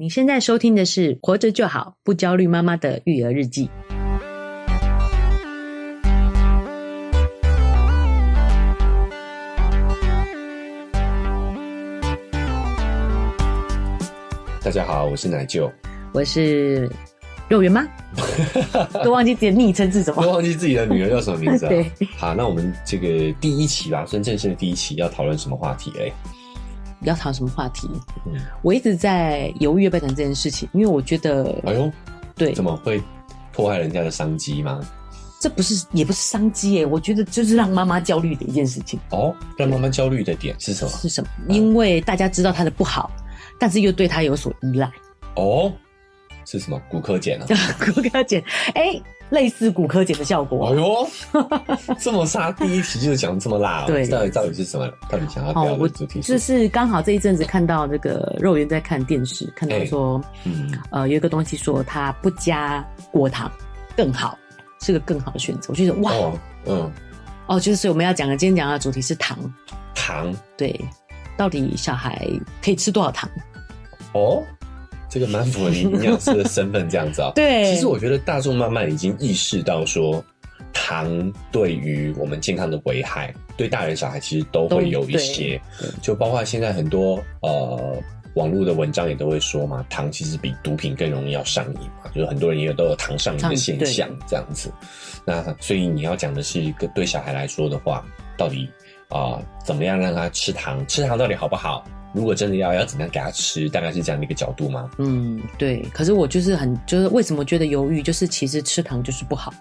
你现在收听的是《活着就好，不焦虑妈妈的育儿日记》。大家好，我是奶舅，我是肉圆妈，都忘记自己的昵称是什么，都忘记自己的女儿叫什么名字啊？对，好，那我们这个第一期吧，算正式的第一期，要讨论什么话题？哎。要谈什么话题？嗯，我一直在犹豫要不要讲这件事情，因为我觉得，哎呦，对，怎么会破坏人家的商机吗？这不是，也不是商机耶，我觉得就是让妈妈焦虑的一件事情。哦，让妈妈焦虑的点是什么？是什么？因为大家知道他的不好，但是又对他有所依赖。哦，是什么？骨科碱啊？骨科碱，哎、欸。类似骨科碱的效果。哎呦，这么杀！第一题就是讲这么辣，对，到底到底是什么？到底想要聊的主题是？就是刚好这一阵子看到这个肉圆在看电视，看到说，嗯，呃，有一个东西说它不加果糖更好，是个更好的选择。我觉得哇，嗯，哦，就是我们要讲的，今天讲的主题是糖。糖，对，到底小孩可以吃多少糖？哦。这个蛮符合你营养师的身份，这样子啊。对，其实我觉得大众慢慢已经意识到说，糖对于我们健康的危害，对大人小孩其实都会有一些。就包括现在很多呃网络的文章也都会说嘛，糖其实比毒品更容易要上瘾嘛，就是很多人也都有糖上瘾的现象这样子。那所以你要讲的是一个对小孩来说的话，到底啊、呃、怎么样让他吃糖？吃糖到底好不好？如果真的要要怎么样给他吃，大概是这样的一个角度吗？嗯，对。可是我就是很就是为什么觉得犹豫，就是其实吃糖就是不好。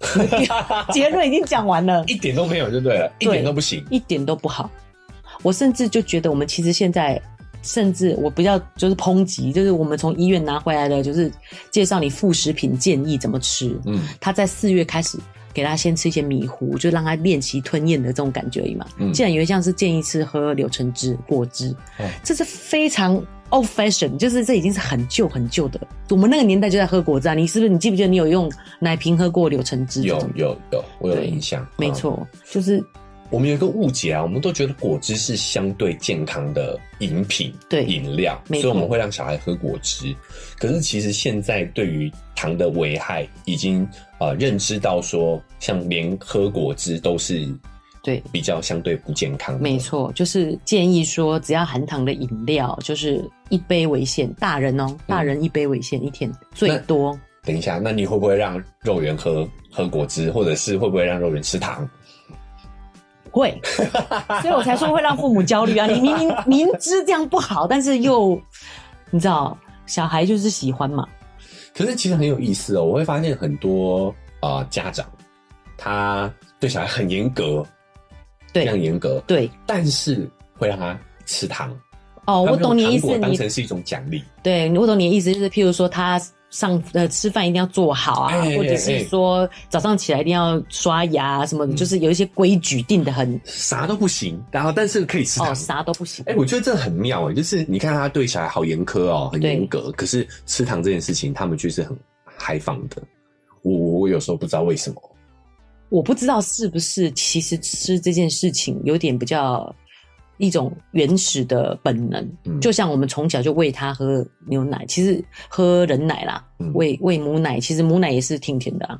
结论已经讲完了，一点都没有就对了，对，一点都不行，一点都不好。我甚至就觉得我们其实现在，甚至我不要就是抨击，就是我们从医院拿回来的，就是介绍你副食品建议怎么吃。嗯，他在四月开始。给他先吃一些米糊，就让他练习吞咽的这种感觉而已嘛。嗯，既然有一项是建议吃喝柳橙汁、果汁，哦，这是非常 old fashion，就是这已经是很旧很旧的。我们那个年代就在喝果汁啊，你是不是？你记不记得你有用奶瓶喝过柳橙汁？有有有，我有印象。没错，就是。我们有一个误解啊，我们都觉得果汁是相对健康的饮品，对，饮料，所以我们会让小孩喝果汁。可是其实现在对于糖的危害已经呃认知到说，像连喝果汁都是对比较相对不健康的。没错，就是建议说，只要含糖的饮料就是一杯为限，大人哦，大人一杯为限，嗯，一天最多。等一下，那你会不会让肉圆喝喝果汁，或者是会不会让肉圆吃糖？会，所以我才说会让父母焦虑啊！你明明明知这样不好，但是又你知道，小孩就是喜欢嘛。可是其实很有意思哦，我会发现很多啊、呃、家长，他对小孩很严格，对，非常严格，对，但是会让他吃糖。哦，我懂你的意思，你当成是一种奖励。对，我懂你的意思，就是譬如说他。上呃吃饭一定要做好啊，或者是说早上起来一定要刷牙什么的，嗯，就是有一些规矩定的很，啥都不行，然后但是可以吃糖，哦，啥都不行。哎，欸，我觉得这很妙哎，就是你看他对小孩好严苛哦，很严格，可是吃糖这件事情他们却是很开放的。我我有时候不知道为什么，我不知道是不是其实吃这件事情有点比较。一种原始的本能，嗯、就像我们从小就喂他喝牛奶，其实喝人奶啦，喂喂、嗯、母奶，其实母奶也是挺甜的啊。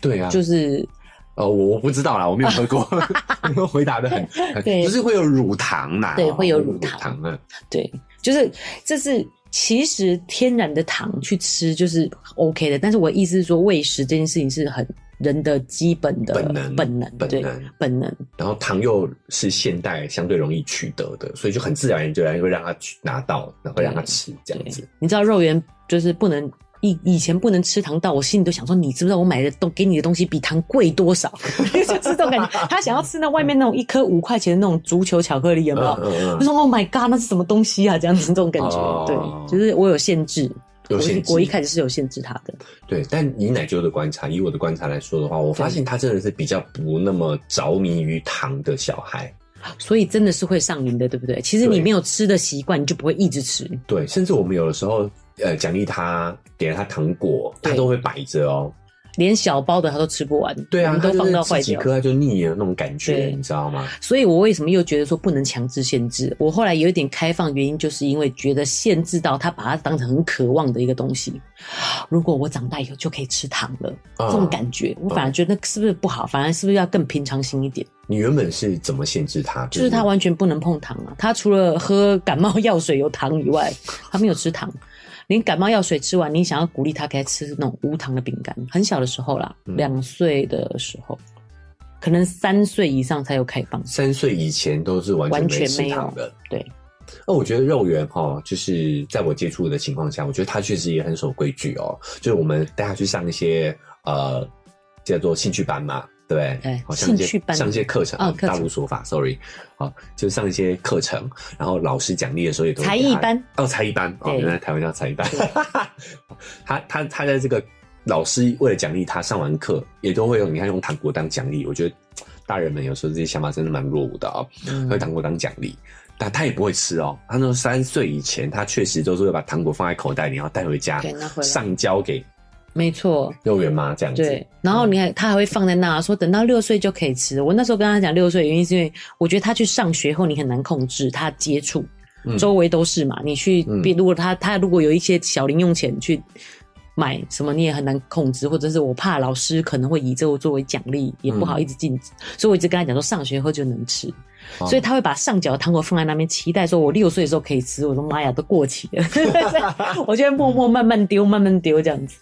对啊，就是呃，我不知道啦，我没有喝过，回答的很，对，就是会有乳糖啦，对，会有乳糖，乳糖。啊，对，就是这是其实天然的糖去吃就是 OK 的，但是我意思是说喂食这件事情是很。人的基本的本能，本能，对，本能。然后糖又是现代相对容易取得的，所以就很自然而然会让他去拿到，然后让他吃这样子。你知道肉圆就是不能以以前不能吃糖，到我心里都想说，你知不知道我买的东给你的东西比糖贵多少？就是这种感觉。他想要吃那外面那种一颗五块钱的那种足球巧克力，有没有？他、嗯嗯嗯、说：“Oh my god，那是什么东西啊？”这样子这种感觉，哦、对，就是我有限制。有限制，我一开始是有限制他的。对，但以奶舅的观察，以我的观察来说的话，我发现他真的是比较不那么着迷于糖的小孩，所以真的是会上瘾的，对不对？其实你没有吃的习惯，你就不会一直吃。对，甚至我们有的时候，呃，奖励他，给了他糖果，他都会摆着哦。连小包的他都吃不完，对啊，都放到坏掉，几颗他就腻了那种感觉，你知道吗？所以我为什么又觉得说不能强制限制？我后来有一点开放，原因就是因为觉得限制到他把它当成很渴望的一个东西。如果我长大以后就可以吃糖了，嗯、这种感觉，我反而觉得是不是不好？反而是不是要更平常心一点？你原本是怎么限制他？就是他完全不能碰糖啊！他除了喝感冒药水有糖以外，他没有吃糖。连感冒药水吃完，你想要鼓励他，给他吃那种无糖的饼干。很小的时候啦，两岁、嗯、的时候，可能三岁以上才有开放。三岁以前都是完全没吃糖的。对。那我觉得肉圆哈，就是在我接触的情况下，我觉得他确实也很守规矩哦。就是我们带他去上一些呃叫做兴趣班嘛。对，对，好像一些上一些课程，哦、大陆说法，sorry，好，就上一些课程，然后老师奖励的时候也都才艺班，哦，才艺班，哦，原来台湾叫才艺班，他他他在这个老师为了奖励他上完课，也都会用你看用糖果当奖励，我觉得大人们有时候这些想法真的蛮落伍的啊、哦，用、嗯、糖果当奖励，但他也不会吃哦，他说三岁以前他确实都是会把糖果放在口袋里，然后带回家上交给。没错，幼儿园吗？这样子。对，然后你还他还会放在那说，等到六岁就可以吃。我那时候跟他讲六岁的原因是因为我觉得他去上学后你很难控制他接触，周围都是嘛。你去，如果他他如果有一些小零用钱去买什么，你也很难控制。或者是我怕老师可能会以这个作为奖励，也不好一直禁止。所以我一直跟他讲说，上学后就能吃。所以他会把上缴的糖果放在那边，期待说我六岁的时候可以吃。我说妈呀，都过期了。我就会默默慢慢丢，慢慢丢这样子。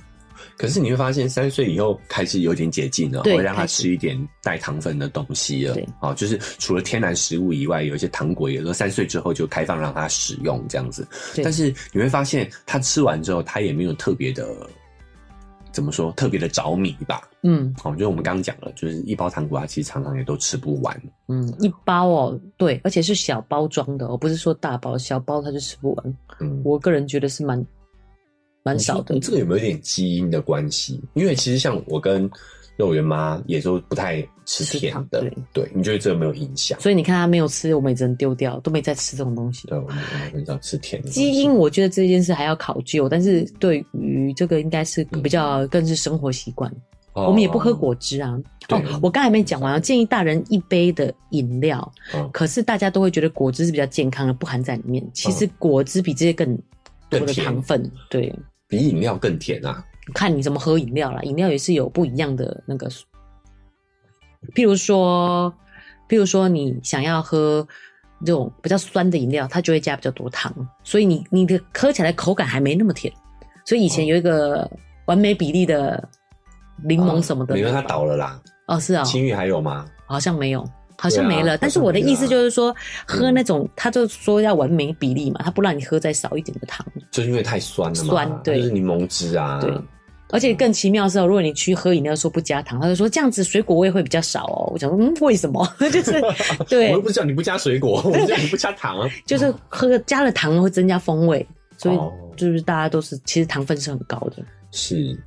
可是你会发现，三岁以后开始有点解禁了，会让他吃一点带糖分的东西了。哦，就是除了天然食物以外，有一些糖果，也都三岁之后就开放让他使用这样子。但是你会发现，他吃完之后，他也没有特别的怎么说，特别的着迷吧？嗯，哦，就是我们刚刚讲了，就是一包糖果，他其实常常也都吃不完。嗯，一包哦，对，而且是小包装的，哦，不是说大包，小包他就吃不完。嗯，我个人觉得是蛮。蛮少的，这个有没有一点基因的关系？因为其实像我跟肉圆妈也都不太吃甜的，对，对，你觉得这个没有影响？所以你看他没有吃，我们也只能丢掉，都没再吃这种东西。对，我们很少吃甜的。基因我觉得这件事还要考究，但是对于这个应该是比较更是生活习惯。嗯、我们也不喝果汁啊。哦，哦我刚才没讲完啊，建议大人一杯的饮料，嗯、可是大家都会觉得果汁是比较健康的，不含在里面。其实果汁比这些更多的糖分，对。比饮料更甜啊！看你怎么喝饮料啦，饮料也是有不一样的那个。譬如说，譬如说你想要喝这种比较酸的饮料，它就会加比较多糖，所以你你的喝起来口感还没那么甜。所以以前有一个完美比例的柠檬什么的，因为它倒了啦。哦，是啊、哦，青玉还有吗？好像没有。好像没了，啊、但是我的意思就是说，喝那种，他就说要完美比例嘛，他不让你喝再少一点的糖，就是因为太酸了嘛。酸，对，就是柠檬汁啊。对，而且更奇妙的是，如果你去喝饮料说不加糖，他就说这样子水果味会比较少哦。我想说，嗯，为什么？就是 对，我又不是叫你不加水果，我叫你不加糖啊。就是喝加了糖会增加风味，所以就是大家都是其实糖分是很高的。是。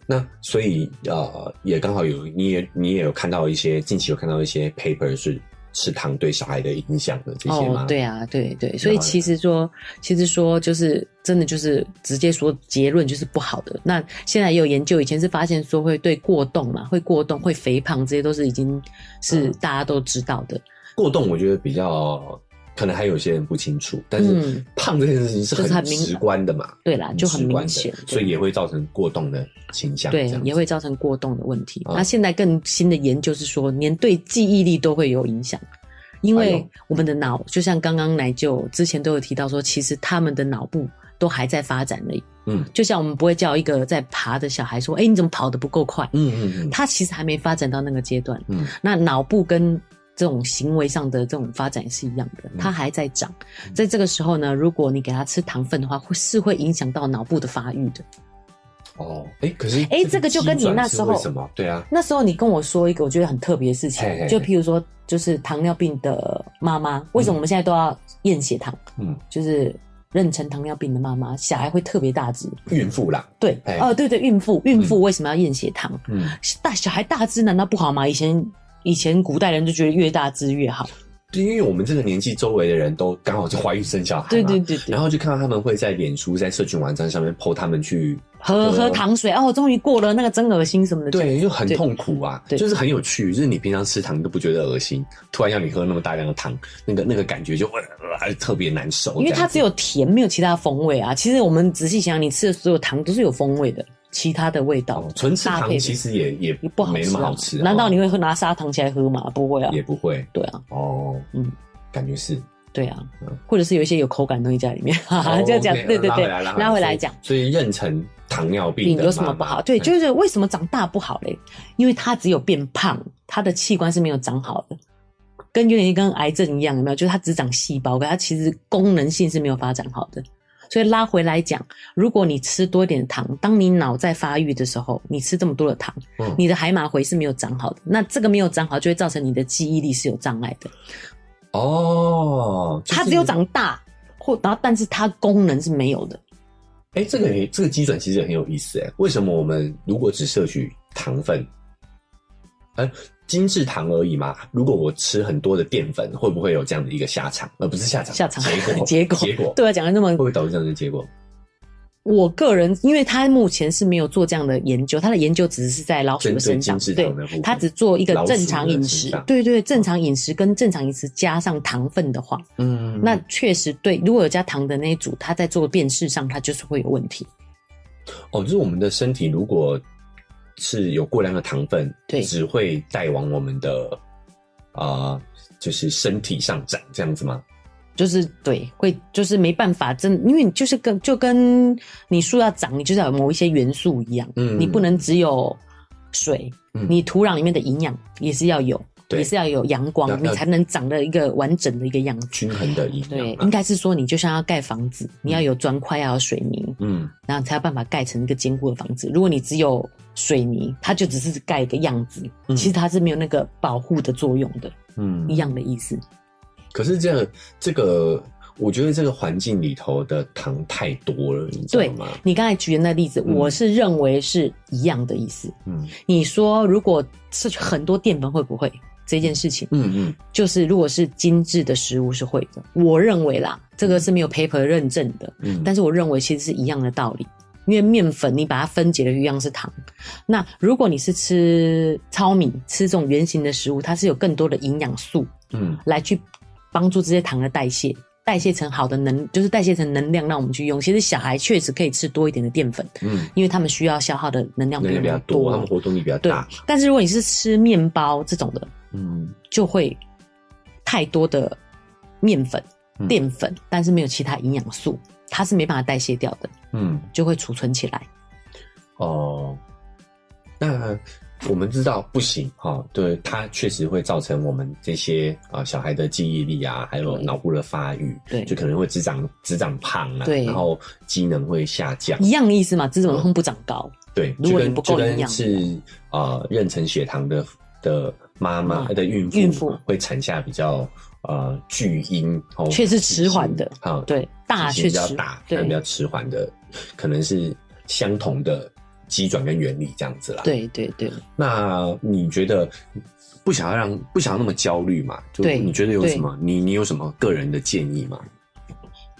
那所以呃，也刚好有你也你也有看到一些近期有看到一些 paper 是吃糖对小孩的影响的这些吗？哦，对啊，对对，所以其实说其实说就是真的就是直接说结论就是不好的。那现在也有研究，以前是发现说会对过动嘛，会过动会肥胖，这些都是已经是大家都知道的。嗯，过动我觉得比较。可能还有些人不清楚，但是胖这件事情是很直观的嘛？嗯、对啦，就很明显，所以也会造成过动的倾向。对，也会造成过动的问题。哦、那现在更新的研究是说，连对记忆力都会有影响，因为我们的脑就像刚刚奶舅之前都有提到说，其实他们的脑部都还在发展而已。嗯，就像我们不会叫一个在爬的小孩说：“哎、欸，你怎么跑得不够快？”嗯嗯嗯，他其实还没发展到那个阶段。嗯，那脑部跟这种行为上的这种发展也是一样的，它还在长，在这个时候呢，如果你给他吃糖分的话，会是会影响到脑部的发育的。哦，哎，可是哎，这个就跟你那时候什么？对啊，那时候你跟我说一个我觉得很特别的事情，就譬如说，就是糖尿病的妈妈，为什么我们现在都要验血糖？嗯，就是妊娠糖尿病的妈妈，小孩会特别大只，孕妇啦，对，哦，对对，孕妇，孕妇为什么要验血糖？嗯，大小孩大只难道不好吗？以前。以前古代人就觉得越大只越好，因为我们这个年纪，周围的人都刚好就怀孕生小孩嘛，对对对对，然后就看到他们会在脸书、在社群网站上面 po 他们去喝喝糖水，哦，终于过了那个真恶心什么的，对，就很痛苦啊，就是很有趣，就是你平常吃糖都不觉得恶心，突然要你喝那么大量的糖，那个那个感觉就还是特别难受，因为它只有甜，没有其他风味啊。其实我们仔细想想，你吃的所有糖都是有风味的。其他的味道，纯吃糖其实也也不好，没那么好吃。难道你会喝拿砂糖起来喝吗？不会啊，也不会。对啊，哦，嗯，感觉是。对啊，或者是有一些有口感的东西在里面，哈 哈，这样讲，对对对，拉回来讲。所以妊娠糖尿病有什么不好？对，就是为什么长大不好嘞？因为它只有变胖，它的器官是没有长好的，跟有点跟癌症一样，有没有？就是它只长细胞，可它其实功能性是没有发展好的。所以拉回来讲，如果你吃多一点糖，当你脑在发育的时候，你吃这么多的糖，嗯、你的海马回是没有长好的。那这个没有长好，就会造成你的记忆力是有障碍的。哦，就是、它只有长大，或然后，但是它功能是没有的。哎、欸，这个这个机转其实很有意思哎。为什么我们如果只摄取糖分，哎、欸？精制糖而已嘛。如果我吃很多的淀粉，会不会有这样的一个下场？而不是下场，下场结果，结果，结果。对啊，讲的那么，会不会导致这样的结果？我个人，因为他目前是没有做这样的研究，他的研究只是在老鼠的身上，对，他只做一个正常饮食，对，对对，正常饮食跟正常饮食加上糖分的话，嗯，那确实对，如果有加糖的那一组，他在做辨识上，他就是会有问题。哦，就是我们的身体如果。是有过量的糖分，对，只会带往我们的啊、呃，就是身体上长这样子吗？就是对，会就是没办法，真因为你就是跟就跟你树要长，你就是要有某一些元素一样，嗯，你不能只有水，嗯，你土壤里面的营养也是要有。对，也是要有阳光，你才能长得一个完整的一个样子，均衡的营养。对，应该是说，你就像要盖房子，你要有砖块，要有水泥，嗯，然后才有办法盖成一个坚固的房子。如果你只有水泥，它就只是盖一个样子，其实它是没有那个保护的作用的，嗯，一样的意思。可是这样这个，我觉得这个环境里头的糖太多了，你知道吗？你刚才举的那例子，我是认为是一样的意思。嗯，你说如果摄取很多淀粉，会不会？这件事情，嗯嗯，就是如果是精致的食物是会的，我认为啦，这个是没有 paper 认证的，嗯，但是我认为其实是一样的道理，因为面粉你把它分解的一样是糖，那如果你是吃糙米，吃这种圆形的食物，它是有更多的营养素，嗯，来去帮助这些糖的代谢。代谢成好的能，就是代谢成能量，让我们去用。其实小孩确实可以吃多一点的淀粉，嗯，因为他们需要消耗的能量比较多，他们活动力比较大。对，但是如果你是吃面包这种的，嗯，就会太多的面粉、淀粉，嗯，但是没有其他营养素，它是没办法代谢掉的，嗯，就会储存起来。哦，那。我们知道不行哈，对，它确实会造成我们这些啊小孩的记忆力啊，还有脑部的发育，对，就可能会只长只长胖啊，对，然后机能会下降，一样的意思嘛，只长胖不长高，对，如果你不够营养，是啊，妊娠血糖的的妈妈的孕妇，孕妇。会产下比较呃巨婴，却是迟缓的。啊，对，大却比较大，对，比较迟缓的，可能是相同的。机转跟原理这样子啦，对对对。那你觉得不想要让不想要那么焦虑嘛？就你觉得有什么？你你有什么个人的建议吗？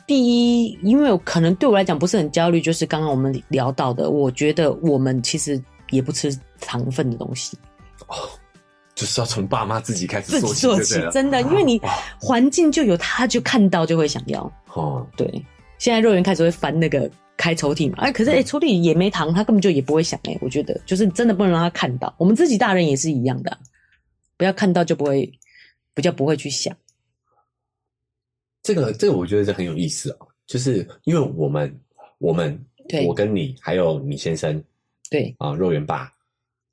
第一，因为可能对我来讲不是很焦虑，就是刚刚我们聊到的，我觉得我们其实也不吃糖分的东西。哦，就是要从爸妈自己开始做起，做起真的，因为你环境就有，他就看到就会想要。哦，对，现在肉圆开始会翻那个。开抽屉嘛，哎，可是哎、欸，抽屉也没糖，他根本就也不会想哎、欸，我觉得就是真的不能让他看到。我们自己大人也是一样的、啊，不要看到就不会，比较不会去想。这个这个我觉得这很有意思哦，就是因为我们我们对。我跟你还有你先生对。啊肉圆爸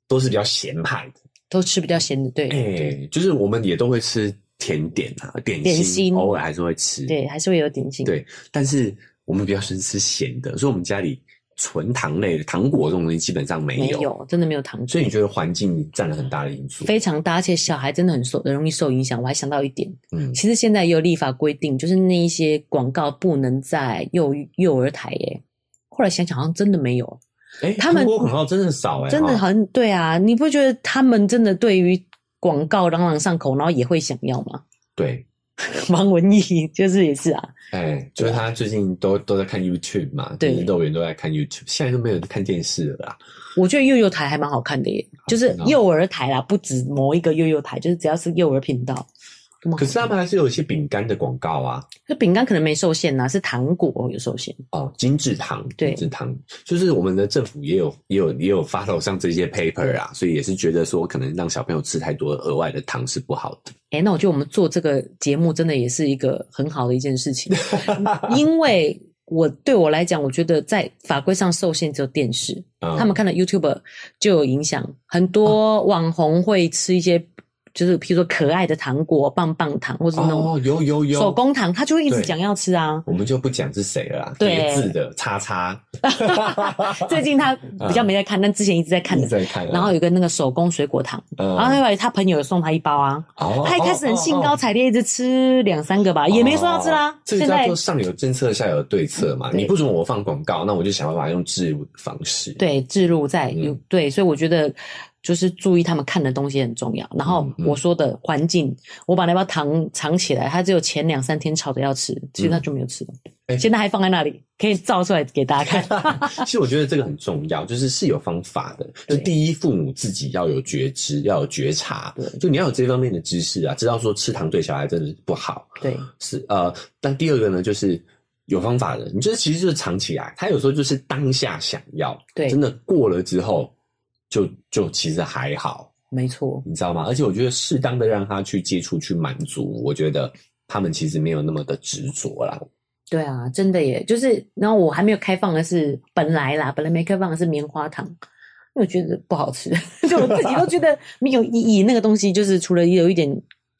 都是比较咸派的，都吃比较咸的，对，哎、欸，就是我们也都会吃甜点啊，点心，点心。偶尔还是会吃，对，还是会有点心，对，但是。我们比较喜欢吃咸的，所以我们家里纯糖类的糖果这种东西基本上没有，没有，真的没有糖果。所以你觉得环境占了很大的因素？非常大，而且小孩真的很受，很容易受影响。我还想到一点，嗯，其实现在也有立法规定，就是那一些广告不能在幼幼儿台耶。后来想想，好像真的没有。哎、欸，他们广告真的少哎，真的很对啊！你不觉得他们真的对于广告朗朗上口，然后也会想要吗？对。王文艺就是也是啊，哎、欸，就是他最近都都在看 YouTube 嘛，对，幼儿园都在看 YouTube，现在都没有看电视了啦。我觉得幼幼台还蛮好看的耶，就是幼儿台啦，不止某一个幼幼台，就是只要是幼儿频道。可是他们还是有一些饼干的广告啊，那饼干可能没受限呐，是糖果有受限哦。精致糖，对，精致糖，就是我们的政府也有也有也有发到像这些 paper 啊，所以也是觉得说，可能让小朋友吃太多额外的糖是不好的。哎、欸，那我觉得我们做这个节目真的也是一个很好的一件事情，因为我对我来讲，我觉得在法规上受限只有电视，嗯、他们看到 YouTube 就有影响，很多网红会吃一些。就是譬如说可爱的糖果、棒棒糖，或者那种哦，有有有手工糖，他就会一直讲要吃啊。我们就不讲是谁了啦，叠字的叉叉。最近他 比较没在看，但之前一直在看的。在看。然后有个那个手工水果糖，然后后来他朋友有送他一包啊。哦。他一开始很兴高采烈，一直吃两三个吧，也没说要吃啦。这个叫做上有政策，下有对策嘛。你不准我放广告，那我就想办法用置入的方式。对，置入在有对，所以我觉得。就是注意他们看的东西很重要。然后我说的环境，嗯嗯、我把那包糖藏起来，他只有前两三天吵着要吃，其实他就没有吃了。嗯、现在还放在那里，可以照出来给大家看。其实我觉得这个很重要，就是是有方法的。就第一，父母自己要有觉知，要有觉察。对，就你要有这方面的知识啊，知道说吃糖对小孩真的不好。对，是呃。但第二个呢，就是有方法的。你就是其实就是藏起来，他有时候就是当下想要，对，真的过了之后。就就其实还好，没错，你知道吗？而且我觉得适当的让他去接触、去满足，我觉得他们其实没有那么的执着啦。对啊，真的耶，就是然后我还没有开放的是本来啦，本来没开放的是棉花糖，因为我觉得不好吃，就我自己都觉得没有意义。那个东西就是除了有一点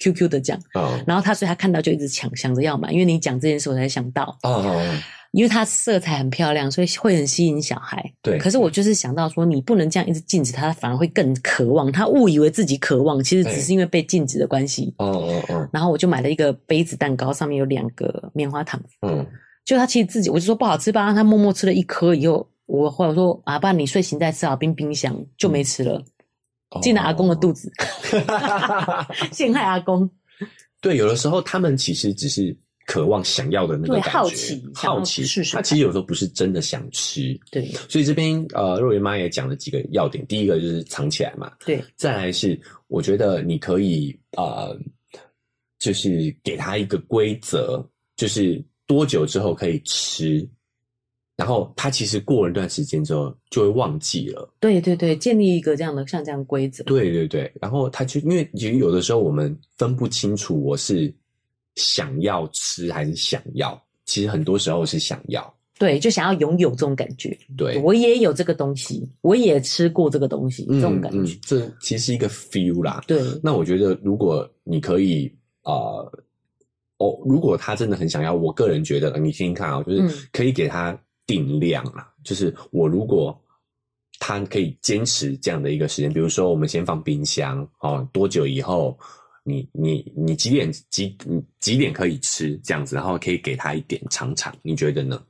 QQ 的酱，嗯，然后他所以他看到就一直抢，想着要买，因为你讲这件事我才想到，哦。因为它色彩很漂亮，所以会很吸引小孩。对，可是我就是想到说，你不能这样一直禁止他，反而会更渴望。他误以为自己渴望，其实只是因为被禁止的关系。哦哦哦。然后我就买了一个杯子蛋糕，上面有两个棉花糖。嗯。就他其实自己，我就说不好吃吧，他默默吃了一颗以后，我或者说啊，爸，你睡醒再吃啊，冰冰箱就没吃了，进了阿公的肚子，陷害阿公。对，有的时候他们其实只是。渴望想要的那个感觉，好奇，好奇，他其实有时候不是真的想吃。对，所以这边呃，肉圆妈也讲了几个要点。第一个就是藏起来嘛，对。再来是，我觉得你可以呃，就是给他一个规则，就是多久之后可以吃，然后他其实过了一段时间之后就会忘记了。对对对，建立一个这样的像这样规则。对对对，然后他就因为其实有的时候我们分不清楚我是。想要吃还是想要？其实很多时候是想要，对，就想要拥有这种感觉。对，我也有这个东西，我也吃过这个东西，嗯、这种感觉。嗯、这其实是一个 feel 啦。对，那我觉得如果你可以啊、呃，哦，如果他真的很想要，我个人觉得，你听听看啊、喔，就是可以给他定量啦。嗯、就是我如果他可以坚持这样的一个时间，比如说我们先放冰箱哦、喔，多久以后？你你你几点几你几点可以吃这样子，然后可以给他一点尝尝，你觉得呢？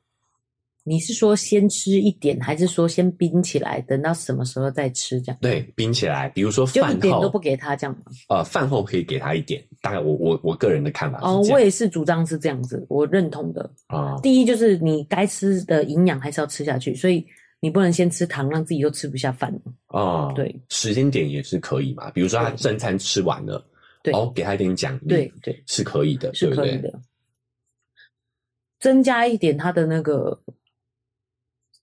你是说先吃一点，还是说先冰起来，等到什么时候再吃这样？对，冰起来，比如说饭后，就一点都不给他这样吗？呃，饭后可以给他一点，大概我我我个人的看法。哦，我也是主张是这样子，我认同的啊。哦、第一就是你该吃的营养还是要吃下去，所以你不能先吃糖，让自己又吃不下饭哦，对，时间点也是可以嘛，比如说他正餐吃完了。对哦，给他一点奖励，对对，是可以的，是可以的。对对，增加一点他的那个，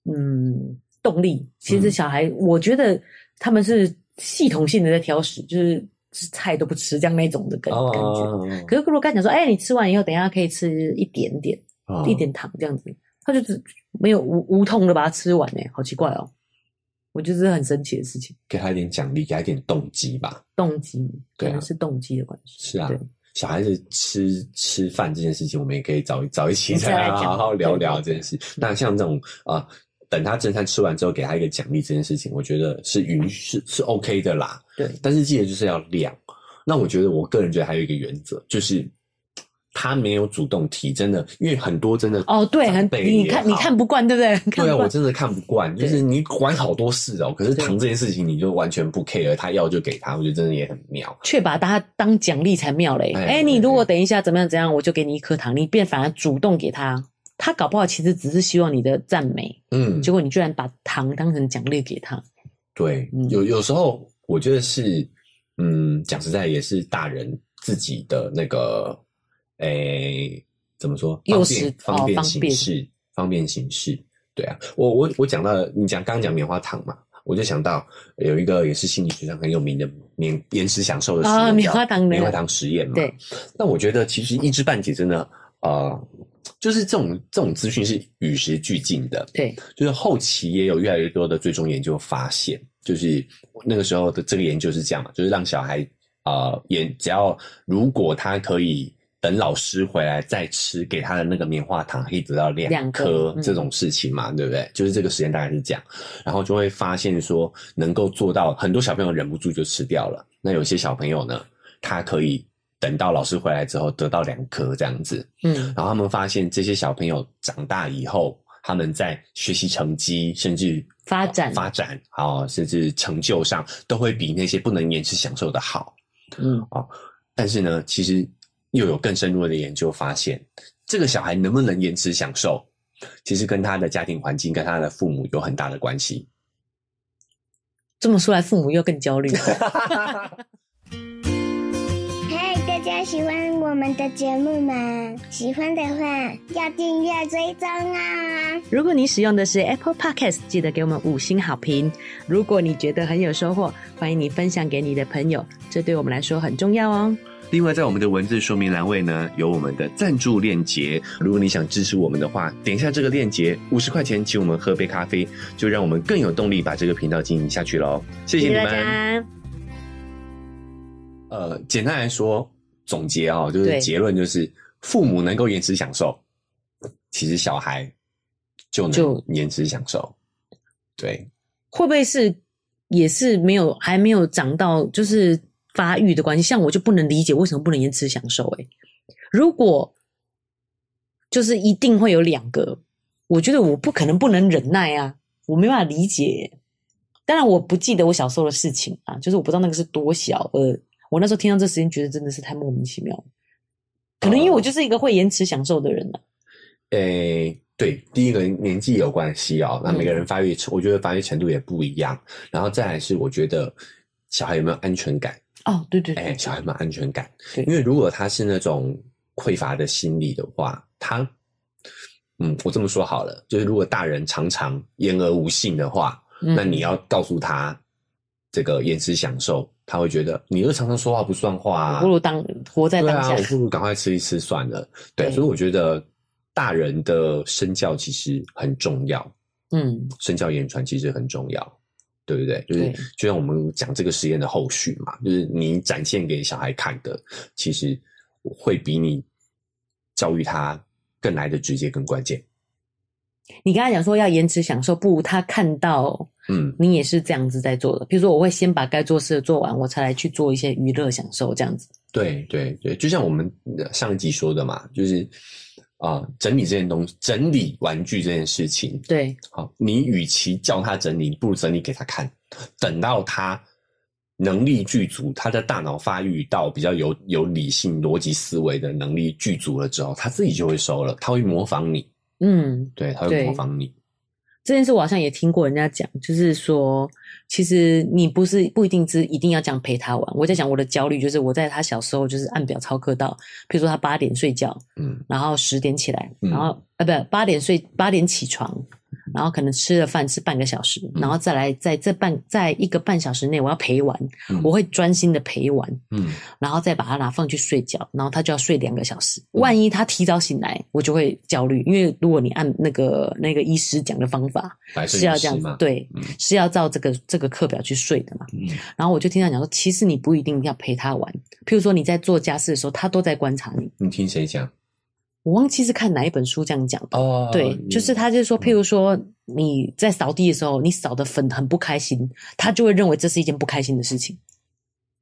嗯，动力。其实小孩，嗯、我觉得他们是系统性的在挑食，就是菜都不吃这样那种的感感觉。哦、可是如果刚讲说，哎，你吃完以后，等一下可以吃一点点，哦、一点糖这样子，他就只没有无无痛的把它吃完呢，好奇怪哦。我觉得是很神奇的事情，给他一点奖励，给他一点动机吧。动机，可能是动机的关系。是啊，小孩子吃吃饭这件事情，我们也可以早早一起再好好聊聊这件事。那像这种啊、呃，等他正餐吃完之后，给他一个奖励这件事情，我觉得是允许是 OK 的啦。对，但是记得就是要量。那我觉得我个人觉得还有一个原则，就是他没有主动提，真的，因为很多真的哦，对，很你看你看不惯，对不对？对啊，我真的看不惯，就是你管好多事哦，可是糖这件事情你就完全不 care，他要就给他，我觉得真的也很妙，却把他当奖励才妙嘞。哎、欸，你如果等一下怎么样怎样，我就给你一颗糖，你便反而主动给他，他搞不好其实只是希望你的赞美，嗯，结果你居然把糖当成奖励给他。对，嗯、有有时候我觉得是，嗯，讲实在也是大人自己的那个。诶、欸，怎么说？方便方便形式，方便形式。对啊，我我我讲到你讲刚刚讲棉花糖嘛，我就想到有一个也是心理学上很有名的棉延迟享受的实验，啊，棉花糖棉花糖实验嘛。对。那我觉得其实一知半解，真的呃，就是这种这种资讯是与时俱进的。对。就是后期也有越来越多的最终研究发现，就是那个时候的这个研究是这样嘛，就是让小孩啊，也只要如果他可以。等老师回来再吃给他的那个棉花糖，可以得到两颗这种事情嘛，对不对？就是这个时间大概是这样，然后就会发现说，能够做到很多小朋友忍不住就吃掉了。那有些小朋友呢，他可以等到老师回来之后得到两颗这样子。嗯，然后他们发现这些小朋友长大以后，他们在学习成绩甚至发展发展啊，甚至成就上都会比那些不能延迟享受的好。嗯，哦，但是呢，其实。又有更深入的研究发现，这个小孩能不能延迟享受，其实跟他的家庭环境、跟他的父母有很大的关系。这么说来，父母又更焦虑。嗨，大家喜欢我们的节目吗？喜欢的话要订阅追踪啊！如果你使用的是 Apple Podcast，记得给我们五星好评。如果你觉得很有收获，欢迎你分享给你的朋友，这对我们来说很重要哦。另外，在我们的文字说明栏位呢，有我们的赞助链接。如果你想支持我们的话，点一下这个链接，五十块钱请我们喝杯咖啡，就让我们更有动力把这个频道经营下去喽。谢谢你们。呃，简单来说，总结啊、哦，就是结论就是，父母能够延迟享受，其实小孩就能延迟享受。对，会不会是也是没有还没有长到就是？发育的关系，像我就不能理解为什么不能延迟享受。诶，如果就是一定会有两个，我觉得我不可能不能忍耐啊，我没办法理解。当然我不记得我小时候的事情啊，就是我不知道那个是多小。呃，我那时候听到这时间，觉得真的是太莫名其妙。可能因为我就是一个会延迟享受的人了。诶、对，第一个年纪有关系哦。那每个人发育，我觉得发育程度也不一样。然后再来是，我觉得小孩有没有安全感？哦，对对对，哎，小孩没有安全感，对，因为如果他是那种匮乏的心理的话，他，嗯，我这么说好了，就是如果大人常常言而无信的话，嗯，那你要告诉他这个延迟享受，他会觉得你又常常说话不算话啊，不如当活在当下，对啊，我不如赶快吃一吃算了，对，对，所以我觉得大人的身教其实很重要，嗯，身教言传其实很重要。对不对？就是就像我们讲这个实验的后续嘛，就是你展现给小孩看的，其实会比你教育他更来的直接、更关键。你刚才讲说要延迟享受，不如他看到，嗯，你也是这样子在做的。比如说，我会先把该做事的做完，我才来去做一些娱乐享受，这样子。对对对，就像我们上一集说的嘛，就是。啊、呃，整理这件东西，整理玩具这件事情，对，好，你与其叫他整理，不如整理给他看。等到他能力具足，他的大脑发育到比较有有理性逻辑思维的能力具足了之后，他自己就会收了，他会模仿你。嗯，对，他会模仿你。这件事我好像也听过人家讲，就是说，其实你不是不一定是一定要这样陪他玩。我在讲我的焦虑，就是我在他小时候就是按表操课到，比如说他八点睡觉，嗯，然后十点起来，然后啊不八点睡八点起床。然后可能吃了饭吃半个小时，嗯、然后再来在这半在一个半小时内我要陪玩，嗯、我会专心的陪玩，嗯，然后再把他拿放去睡觉，然后他就要睡两个小时。嗯、万一他提早醒来，我就会焦虑，因为如果你按那个那个医师讲的方法是要这样子，对，嗯、是要照这个这个课表去睡的嘛。嗯，然后我就听他讲说，其实你不一定要陪他玩，譬如说你在做家事的时候，他都在观察你。你听谁讲？我忘记是看哪一本书这样讲的哦，对，就是他就是说，譬如说你在扫地的时候，你扫的粉很不开心，他就会认为这是一件不开心的事情。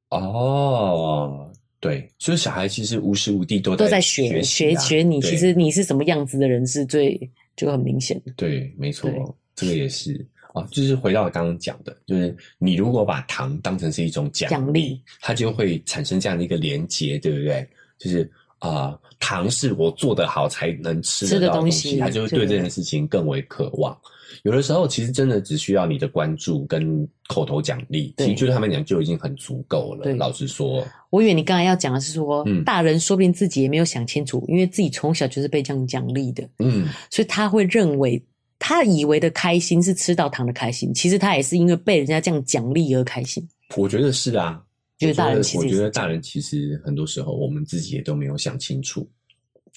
哦，对，所以小孩其实无时无地都都在学学学学你，其实你是什么样子的人是最就很明显的。对，没错，这个也是啊，就是回到我刚刚讲的，就是你如果把糖当成是一种奖励，励它就会产生这样的一个连结，对不对？就是啊、呃，糖是我做得好才能吃的东西，他就会对这件事情更为渴望。有的时候，其实真的只需要你的关注跟口头奖励，其实对他们讲就已经很足够了。老实说，我以为你刚才要讲的是说，嗯，大人说不定自己也没有想清楚，因为自己从小就是被这样奖励的，嗯，所以他会认为他以为的开心是吃到糖的开心，其实他也是因为被人家这样奖励而开心。我觉得是啊，就是大人其实，我觉得大人其实很多时候我们自己也都没有想清楚，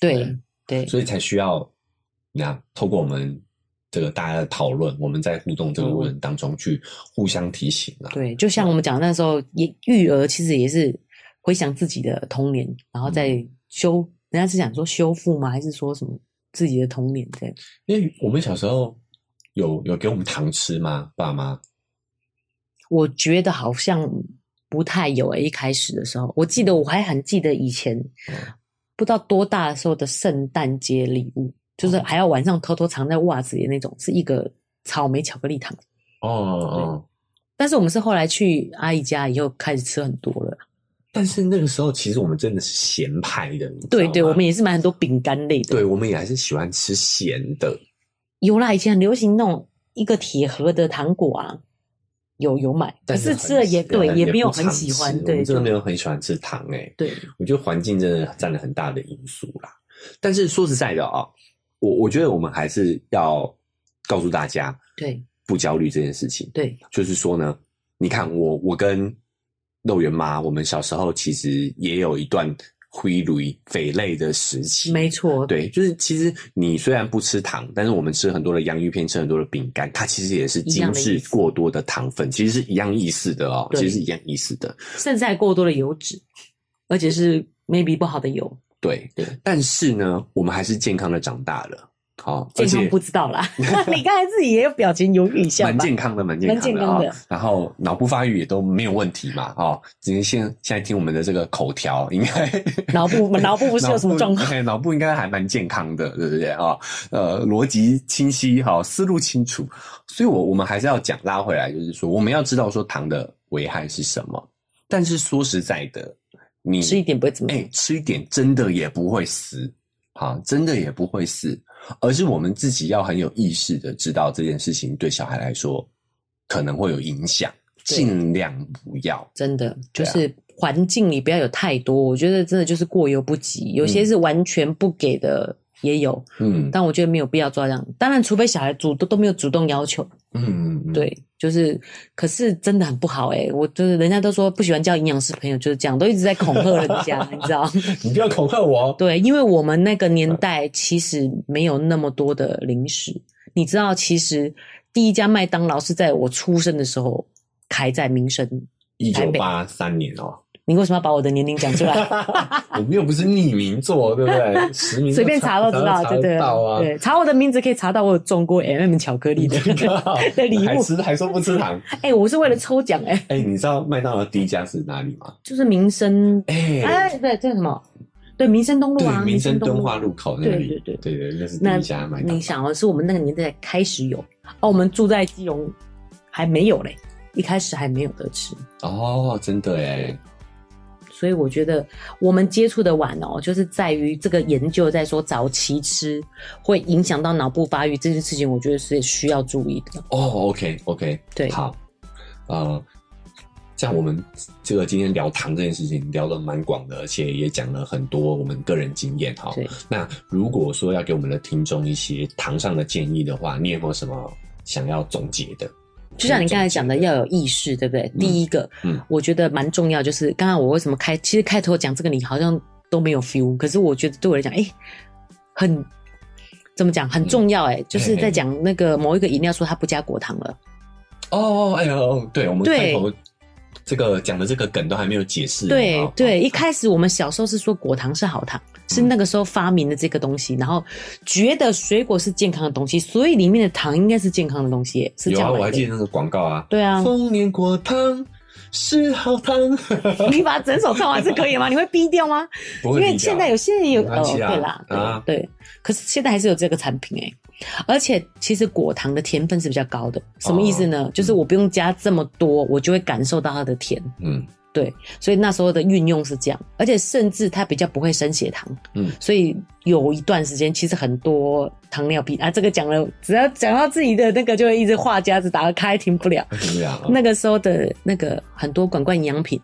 对对，所以才需要那透过我们。这个大家的讨论，我们在互动这个过程当中去互相提醒啊。对，就像我们讲那时候，也育儿其实也是回想自己的童年，然后再修，嗯、人家是想说修复吗？还是说什么自己的童年？对，因为我们小时候有有给我们糖吃吗？爸妈？我觉得好像不太有诶、欸。一开始的时候，我记得我还很记得以前、嗯、不知道多大的时候的圣诞节礼物。就是还要晚上偷偷藏在袜子里那种，是一个草莓巧克力糖。哦哦，但是我们是后来去阿姨家以后开始吃很多了。但是那个时候其实我们真的是咸派的，对对，我们也是买很多饼干类的。对，我们也还是喜欢吃咸的。有啦，以前很流行那种一个铁盒的糖果啊，有有买，但是吃了也对，也没有很喜欢。对，真的没有很喜欢吃糖诶。对，我觉得环境真的占了很大的因素啦。但是说实在的啊。我我觉得我们还是要告诉大家，对，不焦虑这件事情。对，就是说呢，你看我我跟肉圆妈，我们小时候其实也有一段挥泪肥类的时期。没错，对，就是其实你虽然不吃糖，但是我们吃很多的洋芋片，吃很多的饼干，它其实也是精致过多的糖分，其实是一样意思的哦，其实是一样意思的，甚至还过多的油脂，而且是 maybe 不好的油。对，对，但是呢，我们还是健康的长大了，好，健康不知道啦。你刚才自己也有表情犹豫一下，蛮健康的，蛮健康的，健康的。然后脑部发育也都没有问题嘛，哦，只是现现在听我们的这个口条，应该 脑部脑部不是有什么状况？脑部应该还蛮健康的，对不对啊？呃，逻辑清晰，好，思路清楚。所以我我们还是要讲拉回来，就是说我们要知道说糖的危害是什么。但是说实在的。你吃一点不会怎么样？哎、欸，吃一点真的也不会死，啊，真的也不会死，而是我们自己要很有意识的知道这件事情对小孩来说可能会有影响，尽量不要。真的就是环境里不要有太多，我觉得真的就是过犹不及，有些是完全不给的。也有，嗯，但我觉得没有必要做这样。当然，除非小孩主都都没有主动要求，嗯，嗯，对，就是，可是真的很不好诶，我就是人家都说不喜欢交营养师朋友，就是这样，都一直在恐吓人家，你知道？你不要恐吓我。对，因为我们那个年代其实没有那么多的零食，你知道，其实第一家麦当劳是在我出生的时候开在民生，一九八三年哦。你为什么要把我的年龄讲出来？我们又不是匿名做，对不对？实名随便查都知道，对对对。查我的名字可以查到我有中过 M&M 巧克力的 的礼物，还吃还说不吃糖？哎，我是为了抽奖哎。哎，你知道麦当劳第一家是哪里吗？就是民生哎哎，对，这是什么？对，民生东路啊，民生敦化路口那里。对对对对对，那是第一家麦当劳。你想哦，是我们那个年代开始有哦，我们住在基隆还没有嘞，一开始还没有得吃哦，真的哎。所以我觉得我们接触的晚哦，就是在于这个研究在说早期吃会影响到脑部发育这件事情，我觉得是需要注意的。哦，OK，OK，对，好，呃，像我们这个今天聊糖这件事情聊的蛮广的，而且也讲了很多我们个人经验哈。那如果说要给我们的听众一些糖上的建议的话，你有没有什么想要总结的？就像你刚才讲的，要有意识，对不对？嗯、第一个，嗯，我觉得蛮重要，就是刚刚我为什么开，其实开头讲这个，你好像都没有 feel，可是我觉得对我来讲，哎、欸，很怎么讲，很重要，哎，就是在讲那个某一个饮料说它不加果糖了。哦，哎呦，对，我们开头这个讲的这个梗都还没有解释。对对，一开始我们小时候是说果糖是好糖。是那个时候发明的这个东西，然后觉得水果是健康的东西，所以里面的糖应该是健康的东西，是这样。有啊，我还记得那个广告啊。对啊，丰年果糖是好糖。你把整首唱完是可以吗？你会逼掉吗？不会，因为现在有些人有哦，对啦，啊，对，可是现在还是有这个产品哎，而且其实果糖的甜分是比较高的，什么意思呢？就是我不用加这么多，我就会感受到它的甜。嗯。对，所以那时候的运用是这样，而且甚至它比较不会升血糖，嗯，所以有一段时间其实很多糖尿病啊，这个讲了，只要讲到自己的那个，就会一直话匣子打开，停不了，停不了。哦、那个时候的那个很多管罐营养品，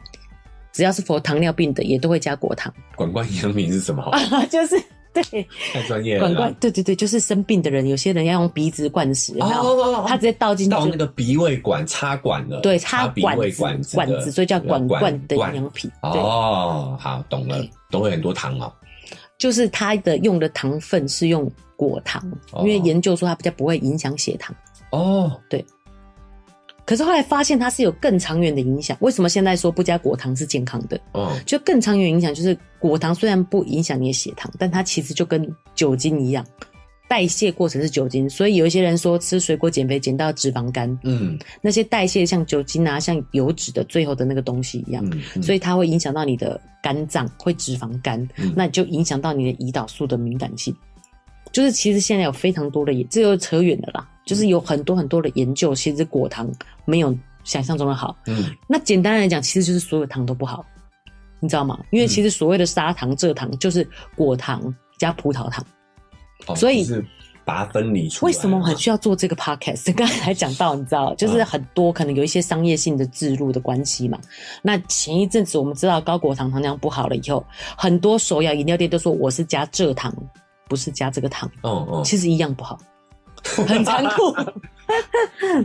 只要是佛糖尿病的，也都会加果糖。管罐营养品是什么？啊，就是。对，太专业了。管灌，对对对，就是生病的人，有些人要用鼻子灌食，然后他直接倒进去，到那个鼻胃管插管了。对，插鼻胃管管子，所以叫管灌的营养品。哦，好，懂了，懂了很多糖哦。就是它的用的糖分是用果糖，因为研究说它比较不会影响血糖。哦，对。可是后来发现它是有更长远的影响。为什么现在说不加果糖是健康的？哦，就更长远影响就是果糖虽然不影响你的血糖，但它其实就跟酒精一样，代谢过程是酒精。所以有一些人说吃水果减肥减到脂肪肝，嗯，那些代谢像酒精啊、像油脂的最后的那个东西一样，嗯嗯、所以它会影响到你的肝脏，会脂肪肝，嗯、那你就影响到你的胰岛素的敏感性。就是其实现在有非常多的，这又扯远了啦。就是有很多很多的研究，其实果糖没有想象中的好。嗯，那简单来讲，其实就是所有糖都不好，你知道吗？因为其实所谓的砂糖、蔗糖就是果糖加葡萄糖，哦、所以是把它分离出来。为什么很需要做这个 podcast？刚才讲到，你知道，就是很多可能有一些商业性的置入的关系嘛。那前一阵子我们知道高果糖糖浆不好了以后，很多手摇饮料店都说我是加蔗糖，不是加这个糖。哦哦，其实一样不好。很残酷，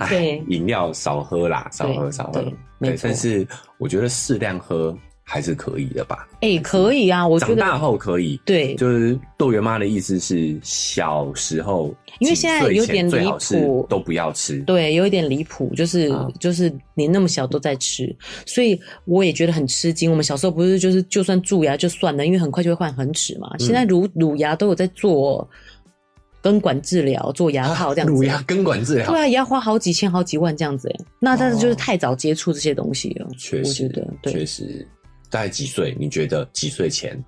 对，饮料少喝啦，少喝少喝，对，但是我觉得适量喝还是可以的吧？哎，可以啊，我觉得长大后可以，对，就是豆圆妈的意思是小时候，因为现在有点离谱，都不要吃，对，有一点离谱，就是就是你那么小都在吃，所以我也觉得很吃惊。我们小时候不是就是就算蛀牙就算了，因为很快就会换恒齿嘛，现在乳乳牙都有在做。根管治疗，做牙套 这样子，乳牙根管治疗，对啊，也要花好几千、好几万这样子诶。那但是就是太早接触这些东西了，确实，我觉得，对，确实。大概几岁？你觉得几岁前？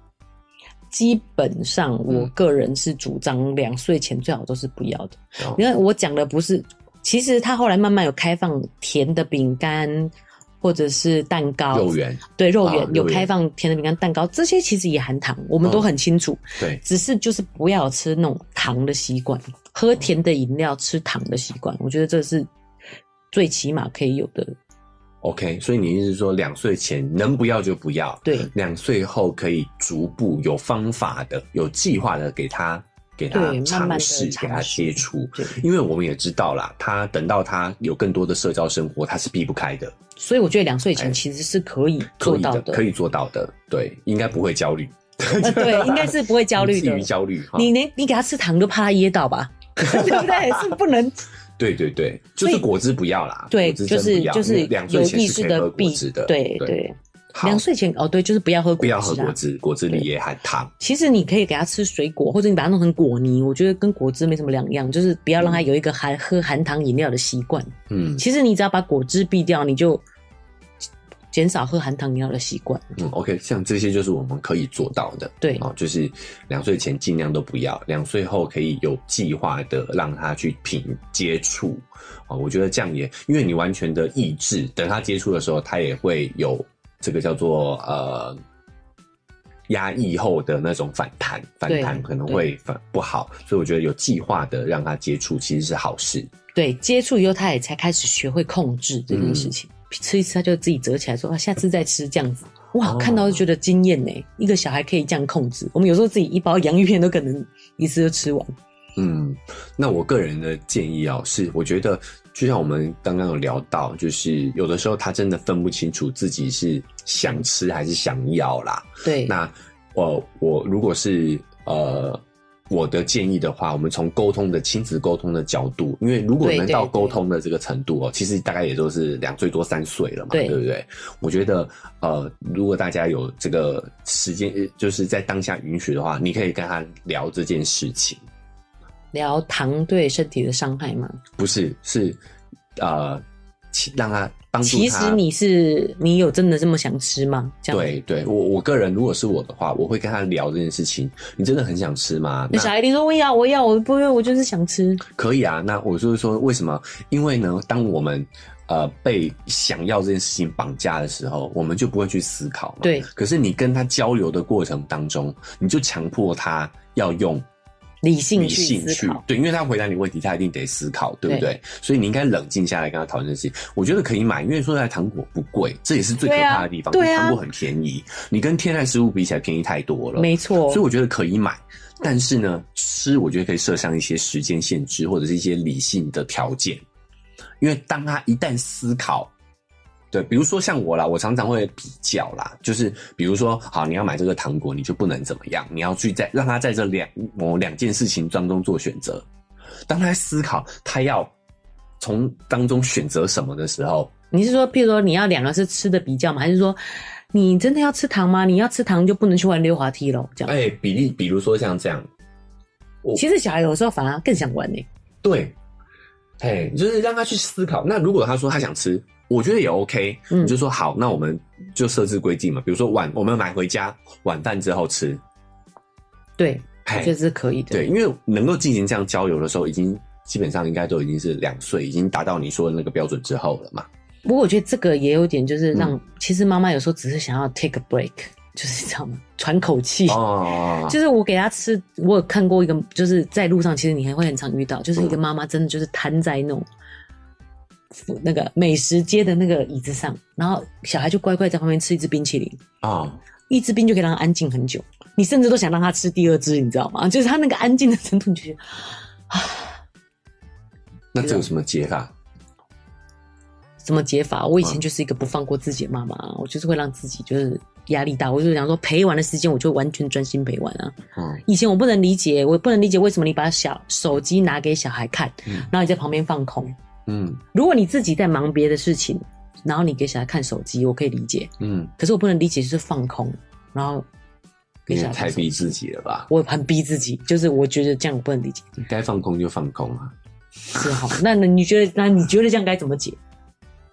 基本上，我个人是主张两岁前最好都是不要的。因为、嗯、我讲的不是，其实他后来慢慢有开放甜的饼干。或者是蛋糕，肉圆，对，肉圆有开放甜的饼干、蛋糕，这些其实也含糖，我们都很清楚。对，只是就是不要吃那种糖的习惯，喝甜的饮料，吃糖的习惯，我觉得这是最起码可以有的。OK，所以你意思是说，两岁前能不要就不要，对，两岁后可以逐步有方法的、有计划的给他。给他尝试，给他接触，因为我们也知道啦，他等到他有更多的社交生活，他是避不开的。所以我觉得两岁前其实是可以做到的，可以做到的。对，应该不会焦虑。对，应该是不会焦虑的。至于焦虑，你连你给他吃糖都怕他噎到吧？对不对？是不能。对对对，就是果汁不要啦。对，就是就是两岁前是可以喝果汁的。对对。两岁前哦，对，就是不要喝果汁，不要喝果汁，果汁里也含糖。其实你可以给他吃水果，或者你把它弄成果泥，我觉得跟果汁没什么两样，就是不要让他有一个含喝含糖饮料的习惯。嗯，其实你只要把果汁避掉，你就减少喝含糖饮料的习惯。嗯，OK，像这些就是我们可以做到的。对，哦，就是两岁前尽量都不要，两岁后可以有计划的让他去品接触。哦，我觉得这样也，因为你完全的抑制，等他接触的时候，他也会有。这个叫做呃压抑后的那种反弹，反弹可能会反不好，所以我觉得有计划的让他接触其实是好事。对，接触以后他也才开始学会控制这件事情，嗯、吃一吃他就自己折起来说啊，下次再吃这样子。哇，哦、看到就觉得惊艳呢，一个小孩可以这样控制。我们有时候自己一包洋芋片都可能一次就吃完。嗯，那我个人的建议啊，是我觉得。就像我们刚刚有聊到，就是有的时候他真的分不清楚自己是想吃还是想要啦。对，那我我如果是呃我的建议的话，我们从沟通的亲子沟通的角度，因为如果能到沟通的这个程度哦，其实大概也都是两岁多三岁了嘛，对，对不对？我觉得呃，如果大家有这个时间，就是在当下允许的话，你可以跟他聊这件事情。聊糖对身体的伤害吗？不是，是，呃，让他帮助他。其实你是你有真的这么想吃吗？这样对对，我我个人如果是我的话，我会跟他聊这件事情。你真的很想吃吗？那小孩一定说我要我要，我不会，我就是想吃。可以啊，那我就是说为什么？因为呢，当我们呃被想要这件事情绑架的时候，我们就不会去思考嘛。对。可是你跟他交流的过程当中，你就强迫他要用。理性去理性去对，因为他回答你问题，他一定得思考，对不对？对，所以你应该冷静下来跟他讨论这些。我觉得可以买，因为说实在糖果不贵，这也是最可怕的地方。对啊，糖果很便宜，你跟天然食物比起来便宜太多了，没错。所以我觉得可以买，但是呢，吃我觉得可以设上一些时间限制，或者是一些理性的条件，因为当他一旦思考。对，比如说像我啦，我常常会比较啦，就是比如说，好，你要买这个糖果，你就不能怎么样，你要去在让他在这两某两件事情当中做选择。当他在思考他要从当中选择什么的时候，你是说，譬如说你要两个是吃的比较吗？还是说你真的要吃糖吗？你要吃糖就不能去玩溜滑梯咯？这样？哎、欸，比例，比如说像这样，其实小孩有时候反而更想玩呢。对，哎，就是让他去思考。那如果他说他想吃。我觉得也 OK，你就说好，那我们就设置规定嘛，比如说晚我们买回家晚饭之后吃，对，确实是可以的。对，因为能够进行这样交流的时候，已经基本上应该都已经是两岁，已经达到你说的那个标准之后了嘛。不过我觉得这个也有点，就是让、嗯、其实妈妈有时候只是想要 take a break，就是这样嘛，喘口气。哦，就是我给他吃，我有看过一个，就是在路上，其实你还会很常遇到，就是一个妈妈真的就是瘫在那种。那个美食街的那个椅子上，然后小孩就乖乖在旁边吃一支冰淇淋啊，哦、一支冰就可以让他安静很久。你甚至都想让他吃第二支，你知道吗？就是他那个安静的程度，你就觉得啊。那这有什么解法？什么解法？我以前就是一个不放过自己的妈妈，嗯、我就是会让自己就是压力大，我就想说陪玩的时间，我就完全专心陪玩啊。嗯，以前我不能理解，我不能理解为什么你把小手机拿给小孩看，嗯、然后你在旁边放空。嗯，如果你自己在忙别的事情，然后你给小孩看手机，我可以理解。嗯，可是我不能理解就是放空，然后给小孩太逼自己了吧？我很逼自己，就是我觉得这样我不能理解。你该放空就放空啊，是好。那你觉得？那你觉得这样该怎么解？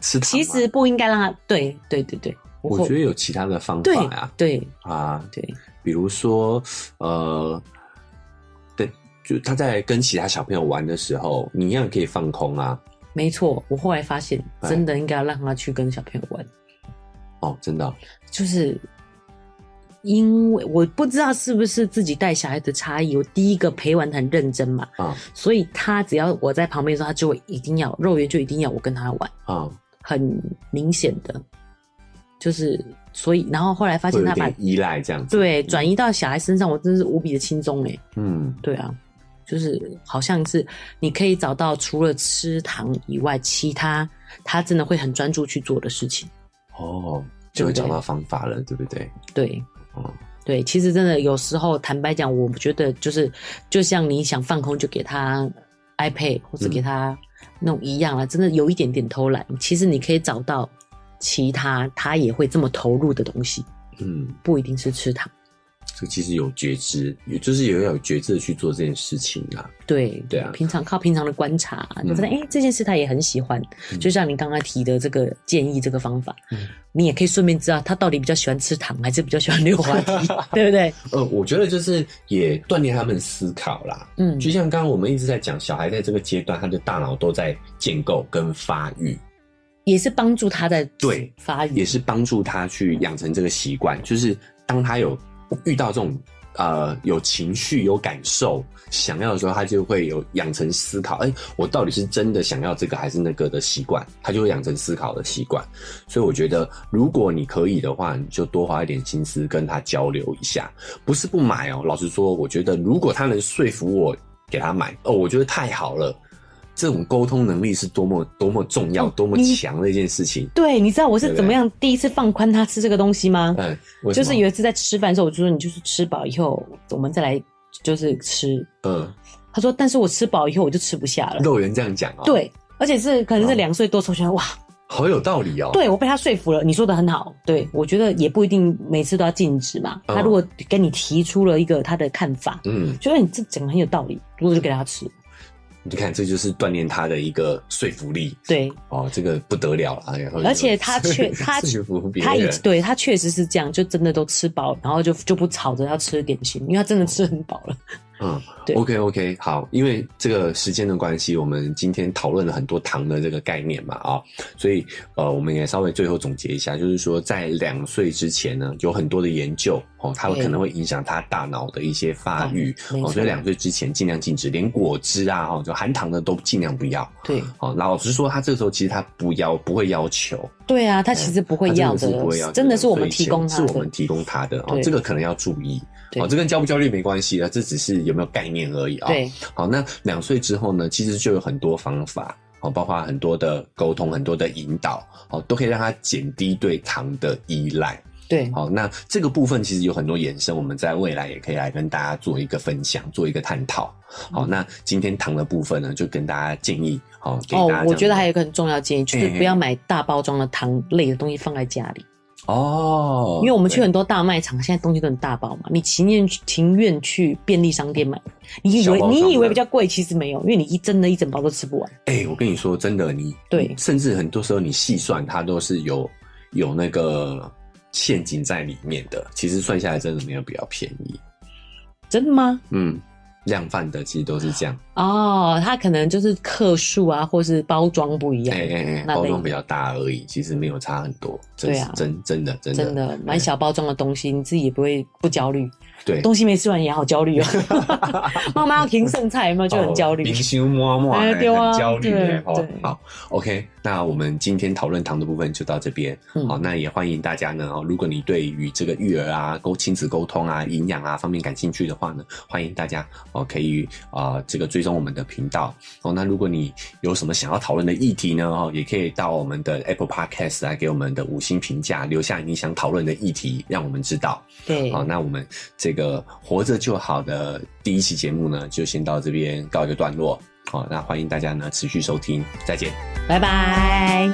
是其实不应该让他对对对对。我，我觉得有其他的方法呀。对，对啊，对，比如说呃，对，就他在跟其他小朋友玩的时候，你一样可以放空啊。没错，我后来发现，真的应该要让他去跟小朋友玩。哦，真的，就是因为我不知道是不是自己带小孩的差异。我第一个陪玩很认真嘛，啊，所以他只要我在旁边的时候，他就会一定要肉圆，就一定要我跟他玩啊，很明显的，就是所以，然后后来发现他把依赖这样子，对，转移到小孩身上，我真的是无比的轻松哎，嗯，对啊。就是好像是你可以找到除了吃糖以外，其他他真的会很专注去做的事情。哦，就会找到方法了，对不对？对，嗯，对。其实真的有时候，坦白讲，我觉得就是就像你想放空，就给他 iPad 或者给他弄一样啊，嗯、真的有一点点偷懒。其实你可以找到其他他也会这么投入的东西。嗯，不一定是吃糖。这其实有觉知，也就是也要有觉知的去做这件事情啊。对对啊，平常靠平常的观察，就发现哎，这件事他也很喜欢。嗯、就像你刚刚提的这个建议，这个方法，嗯、你也可以顺便知道他到底比较喜欢吃糖，还是比较喜欢溜滑梯，对不对？呃，我觉得就是也锻炼他们思考啦。嗯，就像刚刚我们一直在讲，小孩在这个阶段，他的大脑都在建构跟发育，也是帮助他在对发育，也是帮助他去养成这个习惯。就是当他有。遇到这种呃有情绪、有感受、想要的时候，他就会有养成思考。哎、我到底是真的想要这个还是那个的习惯？他就会养成思考的习惯。所以我觉得，如果你可以的话，你就多花一点心思跟他交流一下。不是不买哦，老实说，我觉得如果他能说服我给他买哦，我觉得太好了。这种沟通能力是多么多么重要、多么强的一件事情。对，你知道我是怎么样第一次放宽他吃这个东西吗？嗯，就是有一次在吃饭的时候，我就说你就是吃饱以后，我们再来就是吃。嗯，他说，但是我吃饱以后我就吃不下了。肉圆这样讲啊？对，而且是可能是两岁多出现，哇，好有道理哦。对，我被他说服了，你说的很好。对，我觉得也不一定每次都要禁止嘛。他如果跟你提出了一个他的看法，嗯，觉得你这讲的很有道理，我就给他吃。你看，这就是锻炼他的一个说服力。对，哦，这个不得了了。而且他确 他说服别人，他已对他确实是这样，就真的都吃饱，然后就就不吵着要吃点心，因为他真的吃很饱了。嗯，对，OK OK，好，因为这个时间的关系，我们今天讨论了很多糖的这个概念嘛，啊、哦，所以呃，我们也稍微最后总结一下，就是说在两岁之前呢，有很多的研究哦，它会可能会影响他大脑的一些发育，哦，所以两岁之前尽量禁止，连果汁啊，哈，就含糖的都尽量不要。对，哦，老实说，他这个时候其实他不要，不会要求。对啊，他其实不会要的，真的是不会要的，真的是我们提供他的，是我们提供他的，哦，这个可能要注意。哦，这跟焦不焦虑没关系啊，这只是有没有概念而已啊。对，好，那两岁之后呢，其实就有很多方法，哦，包括很多的沟通，很多的引导，哦，都可以让他减低对糖的依赖。对，好，那这个部分其实有很多延伸，我们在未来也可以来跟大家做一个分享，做一个探讨。好，那今天糖的部分呢，就跟大家建议，好，给大家。哦，我觉得还有一个很重要建议，就是不要买大包装的糖类的东西放在家里。哦，因为我们去很多大卖场，现在东西都很大包嘛，你情愿情愿去便利商店买，你以为你以为比较贵，其实没有，因为你一真的一整包都吃不完。哎、欸，我跟你说，真的，你对，甚至很多时候你细算，它都是有有那个陷阱在里面的，其实算下来真的没有比较便宜。真的吗？嗯。量贩的其实都是这样哦，它可能就是克数啊，或是包装不一样，哎哎哎，包装比较大而已，其实没有差很多。对啊，真真的真的真的买小包装的东西，你自己也不会不焦虑。对，东西没吃完也好焦虑哦。妈妈要停剩菜，有没有就很焦虑？冰心摸摸，很焦虑。对，好，OK，那我们今天讨论糖的部分就到这边。好，那也欢迎大家呢，如果你对于这个育儿啊、沟亲子沟通啊、营养啊方面感兴趣的话呢，欢迎大家哦可以啊这个追踪我们的频道。哦，那如果你有什么想要讨论的议题呢，哦，也可以到我们的 Apple Podcast 来给我们的五星评价，留下你想讨论的议题，让我们知道。对，好，那我们这个活着就好的第一期节目呢，就先到这边告一个段落。好，那欢迎大家呢持续收听，再见，拜拜。